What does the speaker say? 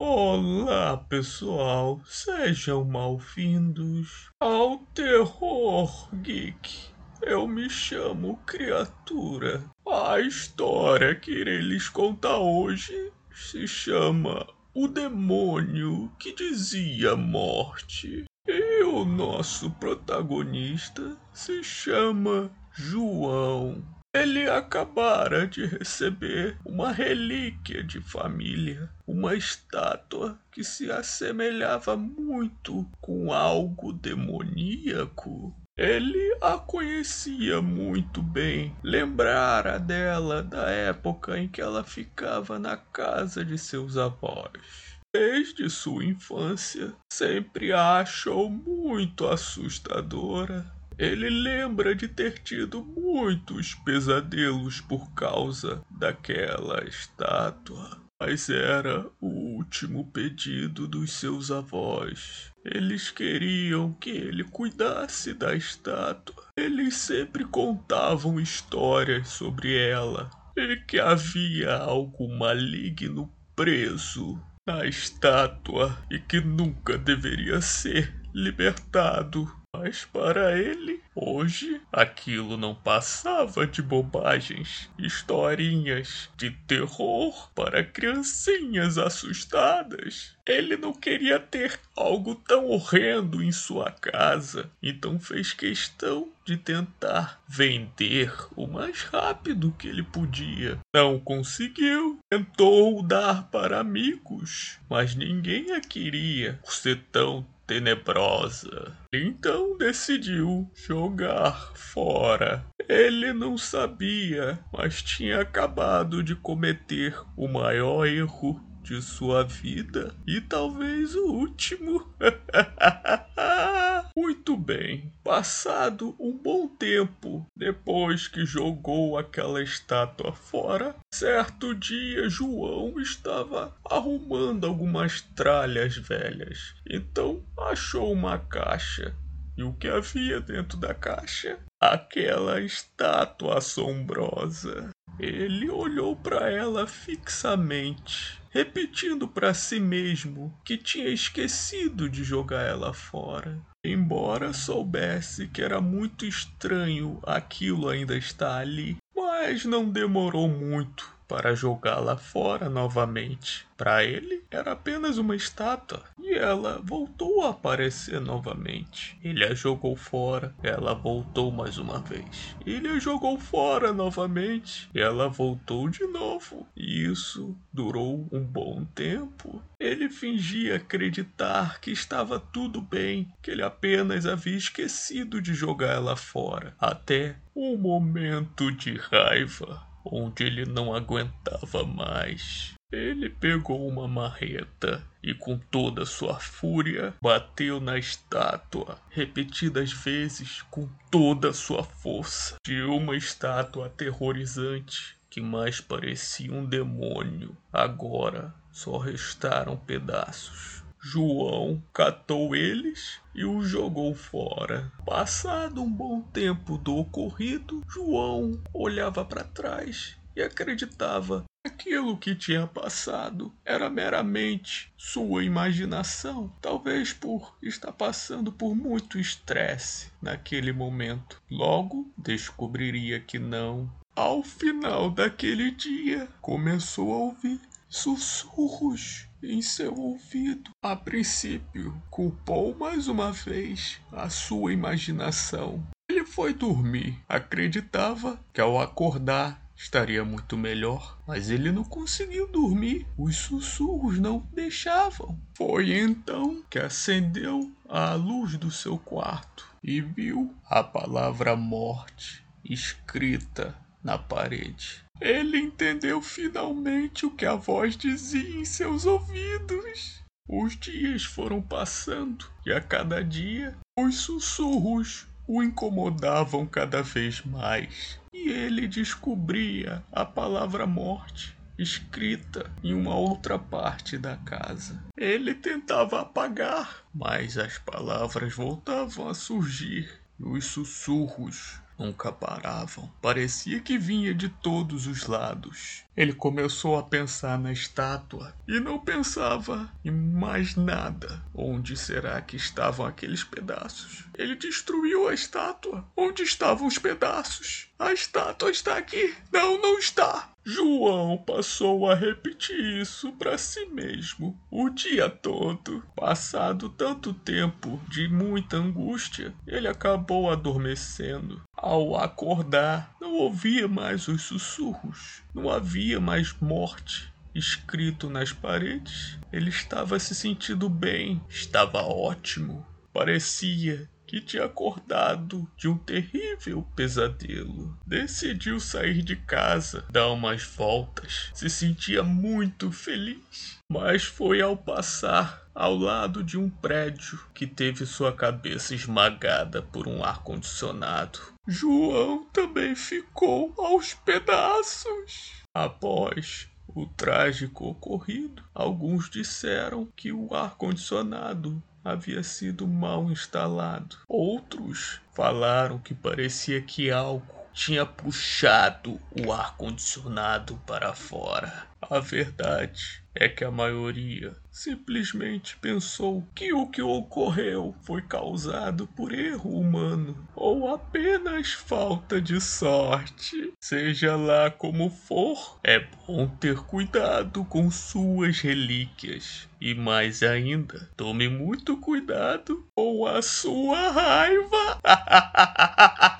Olá, pessoal, sejam mal-vindos ao Terror Geek. Eu me chamo Criatura. A história que irei lhes contar hoje se chama O Demônio que Dizia Morte. E o nosso protagonista se chama João. Ele acabara de receber uma relíquia de família, uma estátua que se assemelhava muito com algo demoníaco. Ele a conhecia muito bem, lembrara dela da época em que ela ficava na casa de seus avós. Desde sua infância, sempre a achou muito assustadora ele lembra de ter tido muitos pesadelos por causa daquela estátua. Mas era o último pedido dos seus avós. Eles queriam que ele cuidasse da estátua. Eles sempre contavam histórias sobre ela e que havia algo maligno preso na estátua e que nunca deveria ser libertado. Mas para ele, hoje, aquilo não passava de bobagens, historinhas de terror para criancinhas assustadas. Ele não queria ter algo tão horrendo em sua casa, então fez questão de tentar vender o mais rápido que ele podia. Não conseguiu. Tentou dar para amigos, mas ninguém a queria por ser tão tenebrosa. Então decidiu jogar fora. Ele não sabia, mas tinha acabado de cometer o maior erro de sua vida e talvez o último. Muito bem. Passado um bom tempo depois que jogou aquela estátua fora, certo dia João estava arrumando algumas tralhas velhas. Então achou uma caixa. E o que havia dentro da caixa? Aquela estátua assombrosa. Ele olhou para ela fixamente repetindo para si mesmo que tinha esquecido de jogar ela fora. Embora soubesse que era muito estranho aquilo ainda estar ali, mas não demorou muito para jogá-la fora novamente. Para ele, era apenas uma estátua e ela voltou a aparecer novamente. Ele a jogou fora, ela voltou mais uma vez. Ele a jogou fora novamente, ela voltou de novo. E isso durou um bom tempo. Ele fingia acreditar que estava tudo bem, que ele apenas havia esquecido de jogar ela fora, até um momento de raiva onde ele não aguentava mais. Ele pegou uma marreta e, com toda sua fúria, bateu na estátua, repetidas vezes com toda sua força, de uma estátua aterrorizante que mais parecia um demônio. Agora só restaram pedaços. João catou eles e os jogou fora. Passado um bom tempo do ocorrido, João olhava para trás e acreditava aquilo que tinha passado era meramente sua imaginação, talvez por estar passando por muito estresse naquele momento. Logo descobriria que não. Ao final daquele dia, começou a ouvir sussurros em seu ouvido. A princípio, culpou mais uma vez a sua imaginação. Ele foi dormir, acreditava que ao acordar estaria muito melhor, mas ele não conseguiu dormir. Os sussurros não deixavam. Foi então que acendeu a luz do seu quarto e viu a palavra morte escrita na parede. Ele entendeu finalmente o que a voz dizia em seus ouvidos. Os dias foram passando e a cada dia os sussurros o incomodavam cada vez mais. E ele descobria a palavra morte escrita em uma outra parte da casa. Ele tentava apagar, mas as palavras voltavam a surgir e os sussurros nunca paravam. Parecia que vinha de todos os lados. Ele começou a pensar na estátua e não pensava em mais nada. Onde será que estavam aqueles pedaços? Ele destruiu a estátua. Onde estavam os pedaços? A estátua está aqui. Não, não está. João passou a repetir isso para si mesmo o dia todo. Passado tanto tempo de muita angústia, ele acabou adormecendo. Ao acordar, não ouvia mais os sussurros, não havia mais morte escrito nas paredes. Ele estava se sentindo bem, estava ótimo. Parecia que tinha acordado de um terrível pesadelo. Decidiu sair de casa, dar umas voltas. Se sentia muito feliz. Mas foi ao passar ao lado de um prédio que teve sua cabeça esmagada por um ar-condicionado. João também ficou aos pedaços. Após o trágico ocorrido, alguns disseram que o ar-condicionado havia sido mal instalado. Outros falaram que parecia que algo tinha puxado o ar-condicionado para fora. A verdade é que a maioria simplesmente pensou que o que ocorreu foi causado por erro humano ou apenas falta de sorte. Seja lá como for, é bom ter cuidado com suas relíquias. E mais ainda, tome muito cuidado com a sua raiva.